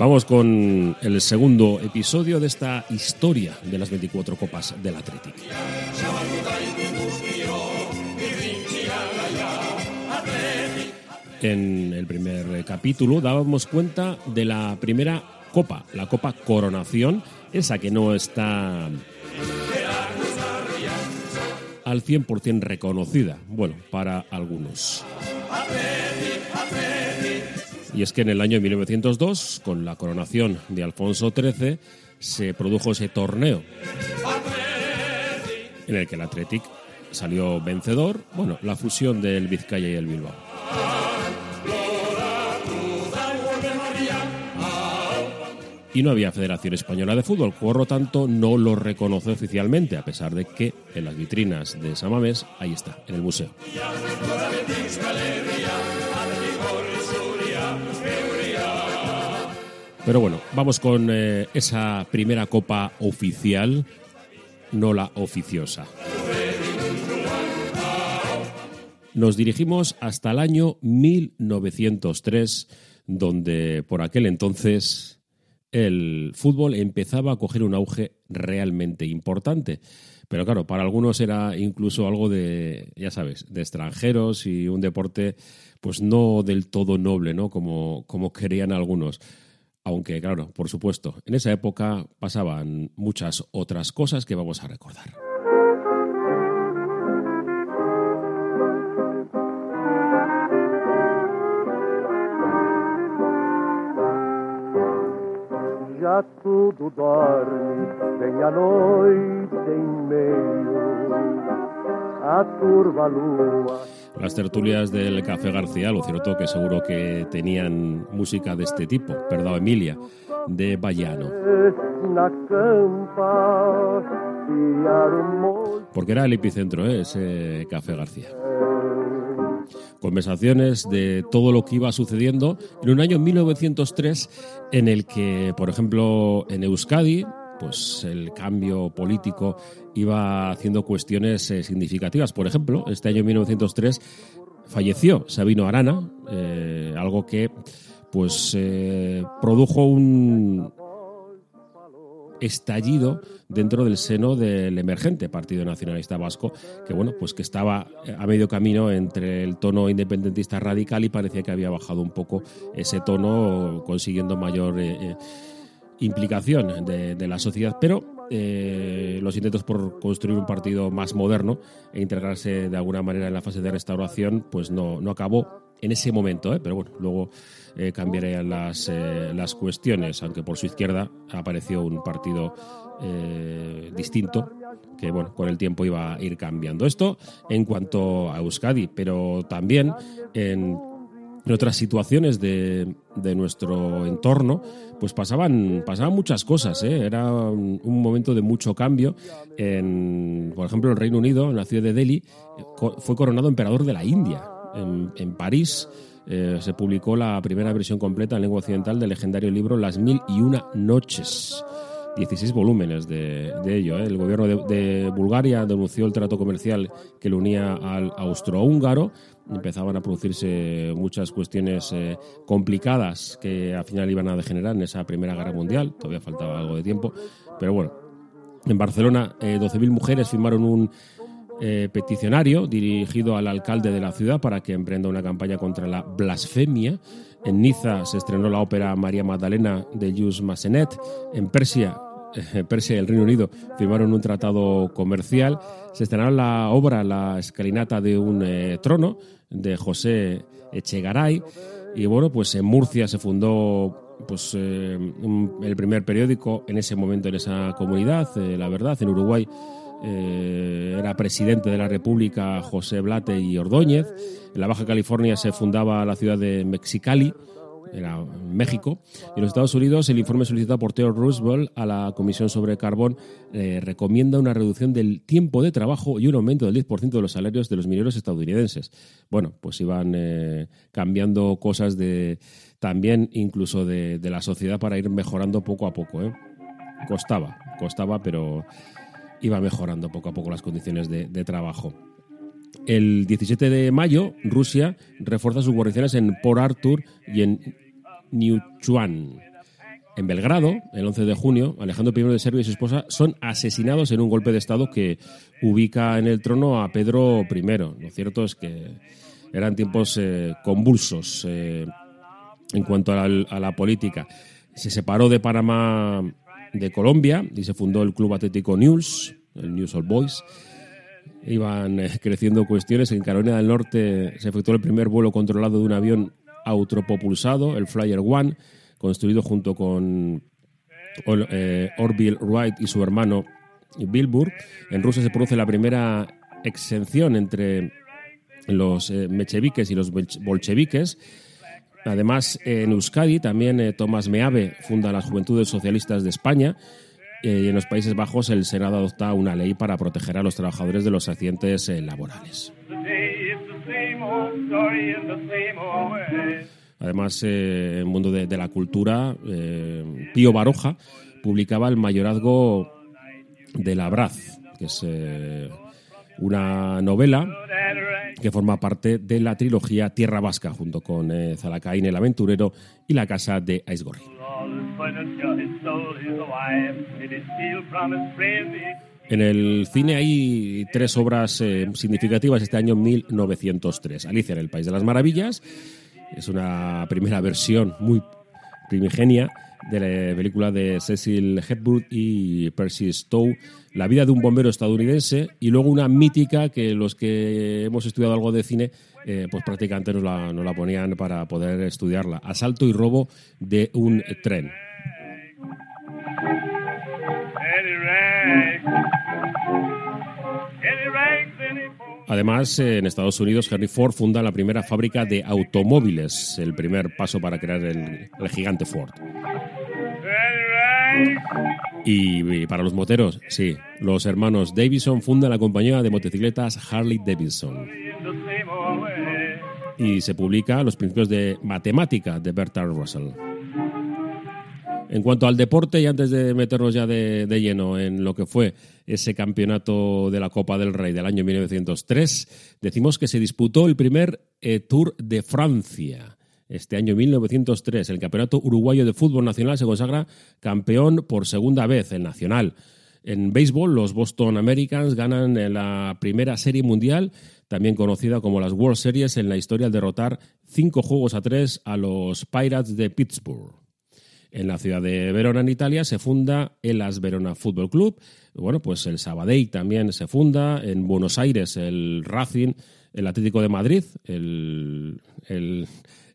Vamos con el segundo episodio de esta historia de las 24 copas del Atlético. En el primer capítulo dábamos cuenta de la primera copa, la Copa Coronación, esa que no está al 100% reconocida, bueno, para algunos. Y es que en el año 1902, con la coronación de Alfonso XIII, se produjo ese torneo en el que el Athletic salió vencedor, bueno, la fusión del Vizcaya y el Bilbao. Y no había Federación Española de Fútbol, por lo tanto no lo reconoce oficialmente, a pesar de que en las vitrinas de Samamés ahí está, en el museo. Pero bueno, vamos con eh, esa primera copa oficial, no la oficiosa. Nos dirigimos hasta el año 1903, donde por aquel entonces el fútbol empezaba a coger un auge realmente importante. Pero claro, para algunos era incluso algo de, ya sabes, de extranjeros y un deporte pues no del todo noble, ¿no? Como, como querían algunos. Aunque, claro, por supuesto, en esa época pasaban muchas otras cosas que vamos a recordar. Tudo dorme, vem a noite em meio a turva lua. Las tertulias del Café García, lo cierto que seguro que tenían música de este tipo, perdón, Emilia, de Bayano. Porque era el epicentro, ¿eh? ese Café García. Conversaciones de todo lo que iba sucediendo en un año 1903 en el que, por ejemplo, en Euskadi, pues el cambio político iba haciendo cuestiones eh, significativas. Por ejemplo, este año 1903 falleció Sabino Arana, eh, algo que pues eh, produjo un estallido dentro del seno del emergente Partido Nacionalista Vasco, que bueno, pues que estaba a medio camino entre el tono independentista radical y parecía que había bajado un poco ese tono, consiguiendo mayor implicación de, la sociedad, pero eh, los intentos por construir un partido más moderno e integrarse de alguna manera en la fase de restauración, pues no, no acabó en ese momento, ¿eh? pero bueno, luego eh, cambiarían las, eh, las cuestiones, aunque por su izquierda apareció un partido distinto que bueno, con el tiempo iba a ir cambiando. Esto en cuanto a Euskadi, pero también en otras situaciones de, nuestro entorno, pues pasaban, pasaban muchas cosas. ¿eh? Era un, momento de mucho cambio. En, por ejemplo, el Reino Unido, en la ciudad de Delhi, fue coronado emperador de la India. En, París eh, se publicó la primera versión completa en lengua occidental del legendario libro Las Mil y Una Noches. 16 volúmenes de, ello. ¿eh? El gobierno de, Bulgaria denunció el trato comercial que lo unía al austrohúngaro. Empezaban a producirse muchas cuestiones eh, complicadas que al final iban a degenerar en esa Primera Guerra Mundial. Todavía faltaba algo de tiempo. Pero bueno, en Barcelona 12.000 eh, mujeres firmaron un peticionario dirigido al alcalde de la ciudad para que emprenda una campaña contra la blasfemia en Niza se estrenó la ópera María Magdalena de Jules Massenet. En Persia, eh, Persia y el Reino Unido firmaron un tratado comercial. Se estrenó la obra La escalinata de un eh, trono de José Echegaray. Y bueno, pues en Murcia se fundó pues, eh, el primer periódico en ese momento en esa comunidad, La Verdad, en Uruguay. Era presidente de la República José Blate y Ordóñez. En la Baja California se fundaba la ciudad de Mexicali era México. Y en los Estados Unidos, el informe solicitado por Theodore Roosevelt a la Comisión sobre Carbón eh, recomienda una reducción del tiempo de trabajo y un aumento del 10% de los salarios de los mineros estadounidenses. Bueno, pues iban eh, cambiando cosas de también incluso de, la sociedad para ir mejorando poco a poco. ¿eh? Costaba, costaba, pero iba mejorando poco a poco las condiciones de, trabajo. El 17 de mayo, Rusia refuerza sus guarniciones en Port Arthur y en Niuchuan. En Belgrado, el 11 de junio, Alejandro I de Serbia y su esposa son asesinados en un golpe de Estado que ubica en el trono a Pedro I. Lo cierto es que eran tiempos eh, convulsos eh, en cuanto a a la, política. Se separó de Panamá de Colombia y se fundó el Club Atlético News, el News All Boys iban eh, creciendo cuestiones. En Carolina del Norte se efectuó el primer vuelo controlado de un avión autopropulsado, el Flyer One, construido junto con eh, Orville Wright y su hermano Bilburg. En Rusia se produce la primera exención entre los eh, mecheviques y los bolcheviques. Además, en Euskadi también Tomás Meave funda las Juventudes Socialistas de España y en los Países Bajos el Senado adopta una ley para proteger a los trabajadores de los accidentes eh, laborales. Además, eh, en el mundo de, la cultura, eh, Pío Baroja publicaba El mayorazgo de la Braz, que es una novela que forma parte de la trilogía Tierra Vasca, junto con Zalacaín el Aventurero y La Casa de Aisgorri. En el cine hay tres obras eh, significativas este año 1903. Alicia en el País de las Maravillas es una primera versión muy primigenia de la película de Cecil Hepburn y Percy Stowe, La vida de un bombero estadounidense, y luego una mítica que los que hemos estudiado algo de cine, eh, pues prácticamente nos la, nos la ponían para poder estudiarla. Asalto y robo de un tren. Además, en Estados Unidos, Henry Ford funda la primera fábrica de automóviles, el primer paso para crear el, gigante Ford. Y, para los moteros, sí, los hermanos Davidson fundan la compañía de motocicletas Harley Davidson. Y se publica Los principios de matemática de Bertrand Russell. En cuanto al deporte, y antes de meternos ya de, lleno en lo que fue ese campeonato de la Copa del Rey del año 1903, decimos que se disputó el primer eh, Tour de Francia. Este año 1903, el Campeonato Uruguayo de Fútbol Nacional se consagra campeón por segunda vez, el nacional. En béisbol, los Boston Americans ganan la primera serie mundial, también conocida como las World Series, en la historia al derrotar cinco juegos a tres a los Pirates de Pittsburgh. En la ciudad de Verona, en Italia, se funda el As Verona Football Club. Bueno, pues el Sabadell también se funda. En Buenos Aires, el Racing, el Atlético de Madrid, el,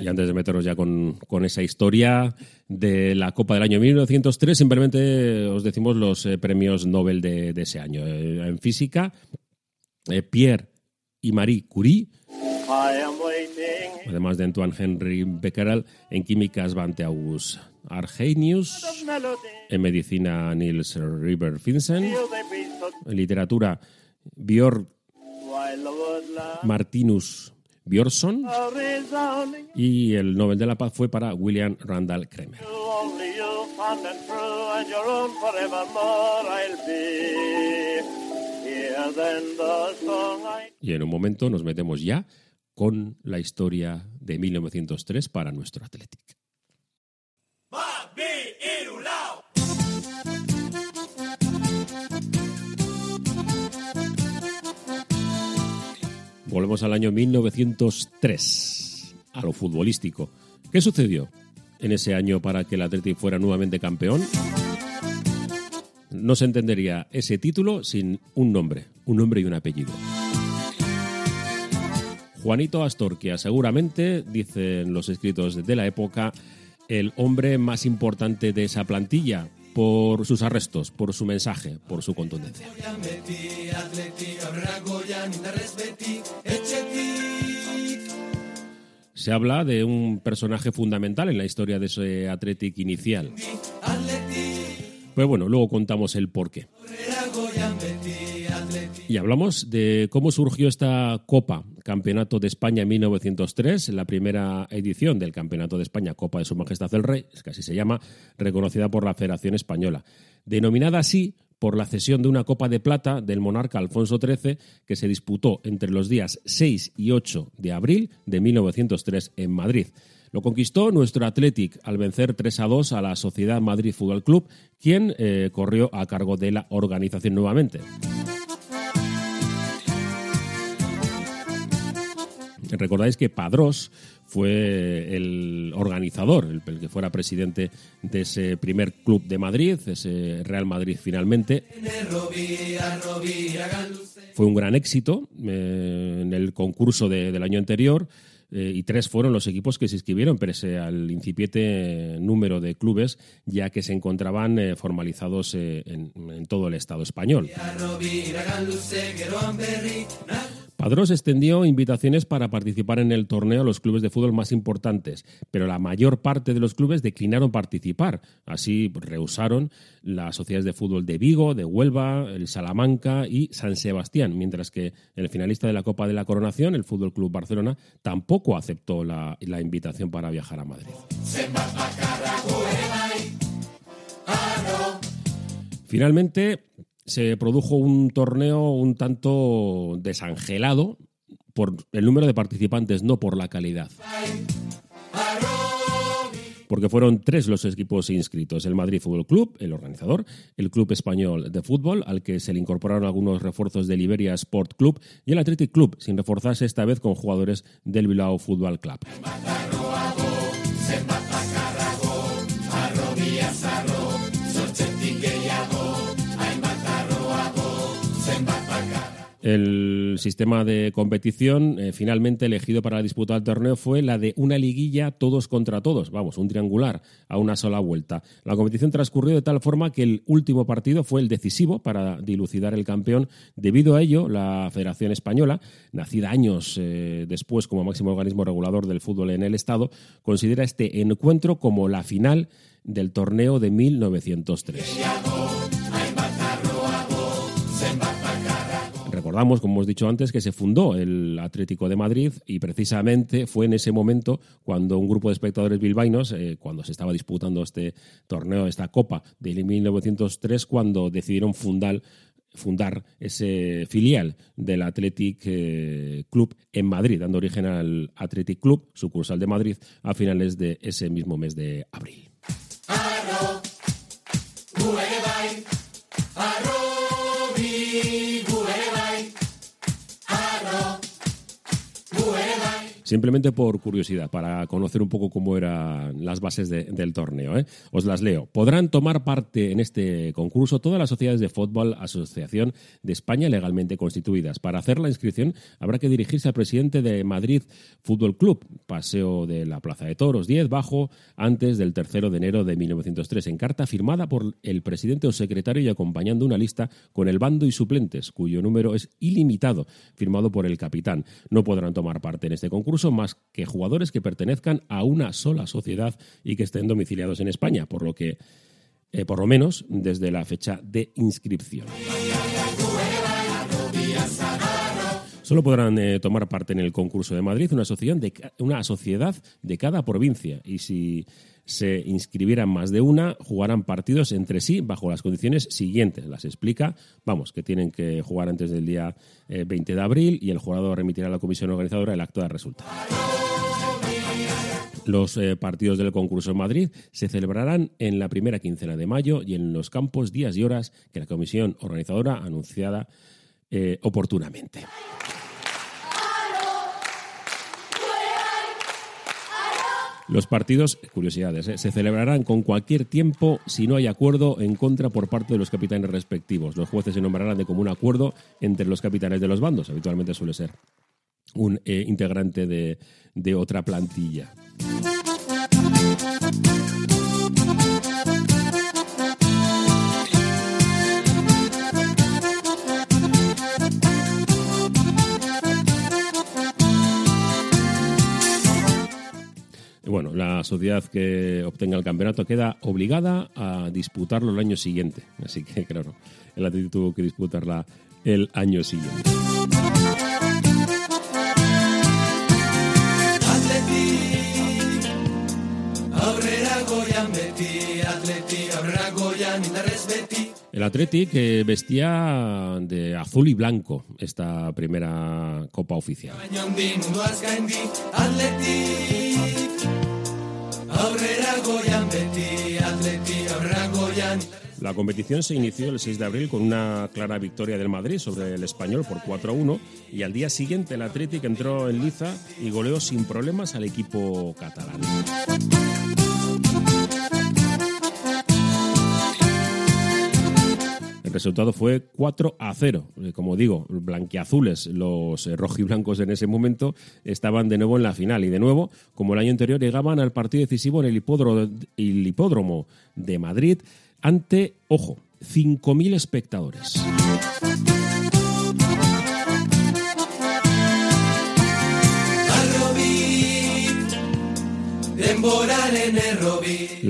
Y antes de meternos ya con, esa historia de la Copa del año 1903, simplemente os decimos los eh, premios Nobel de, ese año. Eh, en física, eh, Pierre y Marie Curie. Además de Antoine Henry Becquerel, en química Svante August Arrhenius, en medicina Niels River Vincent, en literatura Björn Martinus Björnsson y el Nobel de la Paz fue para William Randall Kremer. Y en un momento nos metemos ya con la historia de 1903 para nuestro Athletic. Volvemos al año 1903, a lo futbolístico. ¿Qué sucedió? en ese año para que el Athletic fuera nuevamente campeón? No se entendería ese título sin un nombre, un nombre y un apellido. Juanito Astorquia, seguramente, dicen los escritos de la época, el hombre más importante de esa plantilla por sus arrestos, por su mensaje, por su contundencia. Se habla de un personaje fundamental en la historia de ese Athletic inicial. Pues bueno, luego contamos el porqué. Y hablamos de cómo surgió esta Copa, Campeonato de España en 1903, la primera edición del Campeonato de España, Copa de Su Majestad el Rey, es que así se llama, reconocida por la Federación Española. Denominada así por la cesión de una Copa de Plata del monarca Alfonso XIII que se disputó entre los días 6 y 8 de abril de 1903 en Madrid. Lo conquistó nuestro Athletic al vencer 3 a 2 a la Sociedad Madrid Fútbol Club, quien eh, corrió a cargo de la organización nuevamente. Recordáis que Padrós fue el organizador, el, que fuera presidente de ese primer club de Madrid, ese Real Madrid finalmente. Fue un gran éxito eh, en el concurso del año anterior. Eh, y tres fueron los equipos que se inscribieron, pese al incipiente número de clubes, ya que se encontraban eh, formalizados en, en, todo el Estado español. Padrós extendió invitaciones para participar en el torneo a los clubes de fútbol más importantes, pero la mayor parte de los clubes declinaron participar. Así rehusaron las sociedades de fútbol de Vigo, de Huelva, el Salamanca y San Sebastián, mientras que el finalista de la Copa de la Coronación, el Fútbol Club Barcelona, tampoco aceptó la, la invitación para viajar a Madrid. Finalmente, se produjo un torneo un tanto desangelado por el número de participantes, no por la calidad. Porque fueron tres los equipos inscritos: el Madrid Fútbol Club, el organizador, el Club Español de Fútbol, al que se le incorporaron algunos refuerzos del Iberia Sport Club, y el Athletic Club, sin reforzarse esta vez con jugadores del Bilbao Fútbol Club. El sistema de competición eh, finalmente elegido para disputar el torneo fue la de una liguilla todos contra todos, vamos, un triangular a una sola vuelta. La competición transcurrió de tal forma que el último partido fue el decisivo para dilucidar el campeón. Debido a ello, la Federación Española, nacida años eh, después como máximo organismo regulador del fútbol en el Estado, considera este encuentro como la final del torneo de 1903. Recordamos, como hemos dicho antes, que se fundó el Atlético de Madrid y precisamente fue en ese momento cuando un grupo de espectadores bilbaínos, eh, cuando se estaba disputando este torneo, esta Copa de 1903, cuando decidieron fundar fundar ese filial del Athletic eh, Club en Madrid, dando origen al Athletic Club, sucursal de Madrid, a finales de ese mismo mes de abril. Simplemente por curiosidad, para conocer un poco cómo eran las bases del torneo. ¿eh? Os las leo. Podrán tomar parte en este concurso todas las sociedades de fútbol Asociación de España legalmente constituidas. Para hacer la inscripción habrá que dirigirse al presidente de Madrid Fútbol Club, Paseo de la Plaza de Toros 10, bajo, antes del 3 de enero de 1903, en carta firmada por el presidente o secretario y acompañando una lista con el bando y suplentes, cuyo número es ilimitado, firmado por el capitán. No podrán tomar parte en este concurso más que jugadores que pertenezcan a una sola sociedad y que estén domiciliados en España, por lo que, eh, por lo menos, desde la fecha de inscripción. Solo podrán eh, tomar parte en el concurso de Madrid una sociedad, de, una sociedad de cada provincia y si se inscribieran más de una, jugarán partidos entre sí bajo las condiciones siguientes. Las explica, vamos, que tienen que jugar antes del día 20 eh, de abril y el jugador remitirá a la comisión organizadora el acto de resultado. Los eh, partidos del concurso en Madrid se celebrarán en la primera quincena de mayo y en los campos, días y horas que la comisión organizadora anunciada eh, oportunamente. Los partidos, curiosidades, ¿eh? se celebrarán con cualquier tiempo si no hay acuerdo en contra por parte de los capitanes respectivos. Los jueces se nombrarán de común acuerdo entre los capitanes de los bandos. Habitualmente suele ser un eh, integrante de, de otra plantilla. La sociedad que obtenga el campeonato queda obligada a disputarlo el año siguiente. Así que, claro, el Atlético tuvo que disputarla el año siguiente. El Athletic eh, vestía de azul y blanco esta primera Copa oficial. La competición se inició el 6 de abril con una clara victoria del Madrid sobre el español por 4 a 1 y al día siguiente el Athletic entró en liza y goleó sin problemas al equipo catalán. Resultado fue 4 a 0. Eh, como digo, blanquiazules, los eh, rojiblancos en ese momento estaban de nuevo en la final y de nuevo, como el año anterior, llegaban al partido decisivo en el hipódromo, el hipódromo de Madrid ante, ojo, 5.000 espectadores.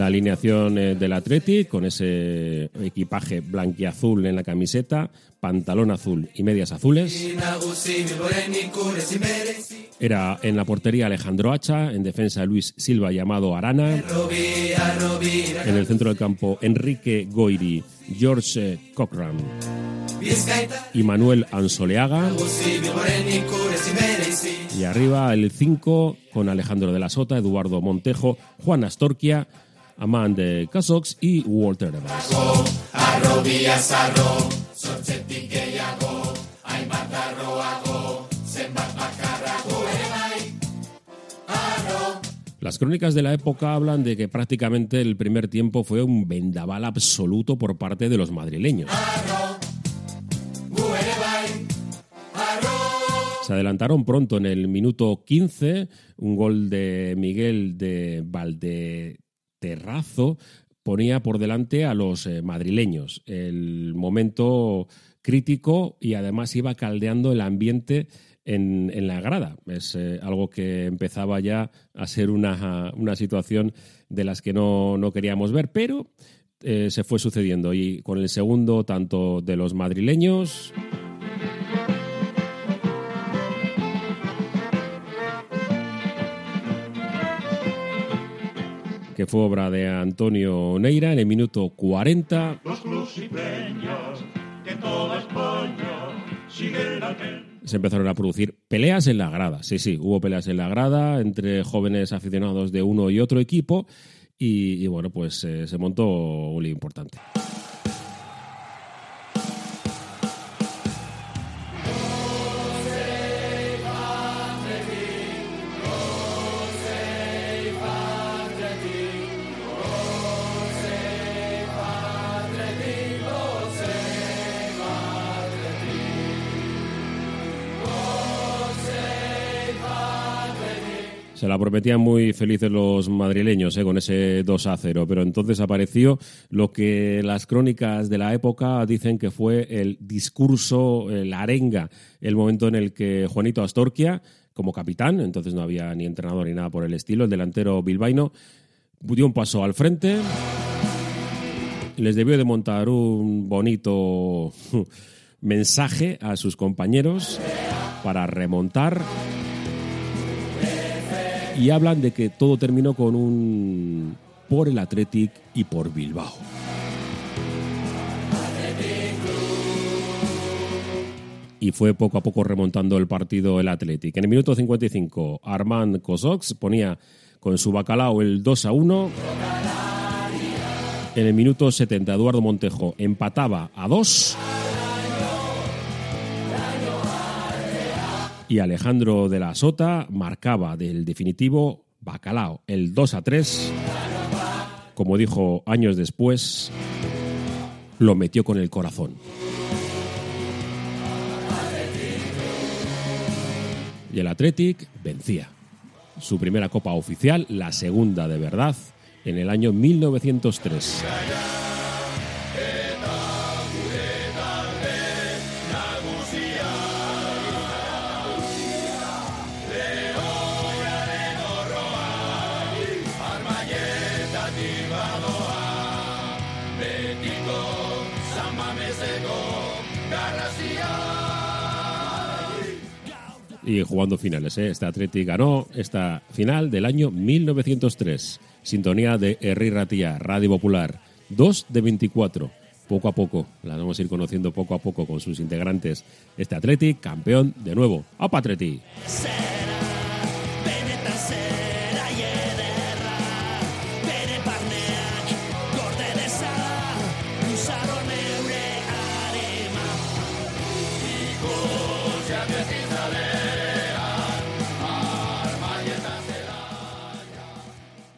La alineación eh, del Atleti con ese equipaje blanquiazul en la camiseta, pantalón azul y medias azules. Era en la portería Alejandro Hacha, en defensa Luis Silva llamado Arana. En el centro del campo Enrique Goiri, George Cochran y Manuel Ansoleaga. Y arriba el 5 con Alejandro de la Sota, Eduardo Montejo, Juan Astorquia, Amand Casox y Walter Evans. Las crónicas de la época hablan de que prácticamente el primer tiempo fue un vendaval absoluto por parte de los madrileños. Se adelantaron pronto en el minuto 15, un gol de Miguel de Valdeterrazo ponía por delante a los eh, madrileños. El momento crítico y además iba caldeando el ambiente en, la grada. Es eh, algo que empezaba ya a ser una, situación de las que no, queríamos ver, pero eh, se fue sucediendo y con el segundo tanto de los madrileños que fue obra de Antonio Neira en el minuto 40. se empezaron a producir peleas en la grada. Sí, sí, hubo peleas en la grada entre jóvenes aficionados de uno y otro equipo y, bueno, pues eh, se montó un lío importante. Se la prometían muy felices los madrileños eh, con ese 2 a 0, pero entonces apareció lo que las crónicas de la época dicen que fue el discurso, la arenga, el momento en el que Juanito Astorquia, como capitán, entonces no había ni entrenador ni nada por el estilo, el delantero bilbaíno, dio un paso al frente, les debió de montar un bonito mensaje a sus compañeros para remontar y hablan de que todo terminó con un por el Athletic y por Bilbao. y fue poco a poco remontando el partido el Athletic. En el minuto 55, Armand Kosoks ponía con su bacalao el 2 a 1. En el minuto 70, Eduardo Montejo empataba a 2. Y Alejandro de la Sota marcaba del definitivo Bacalao, el 2 a 3. Como dijo años después, lo metió con el corazón. Y el Athletic vencía. Su primera copa oficial, la segunda de verdad, en el año 1903. Y jugando finales. ¿eh? Este Athletic ganó esta final del año 1903. Sintonía de Herri Ratía, Radio Popular. 2 de 24. Poco a poco, la vamos a ir conociendo poco a poco con sus integrantes. Este Athletic, campeón de nuevo. ¡Apa Athletic!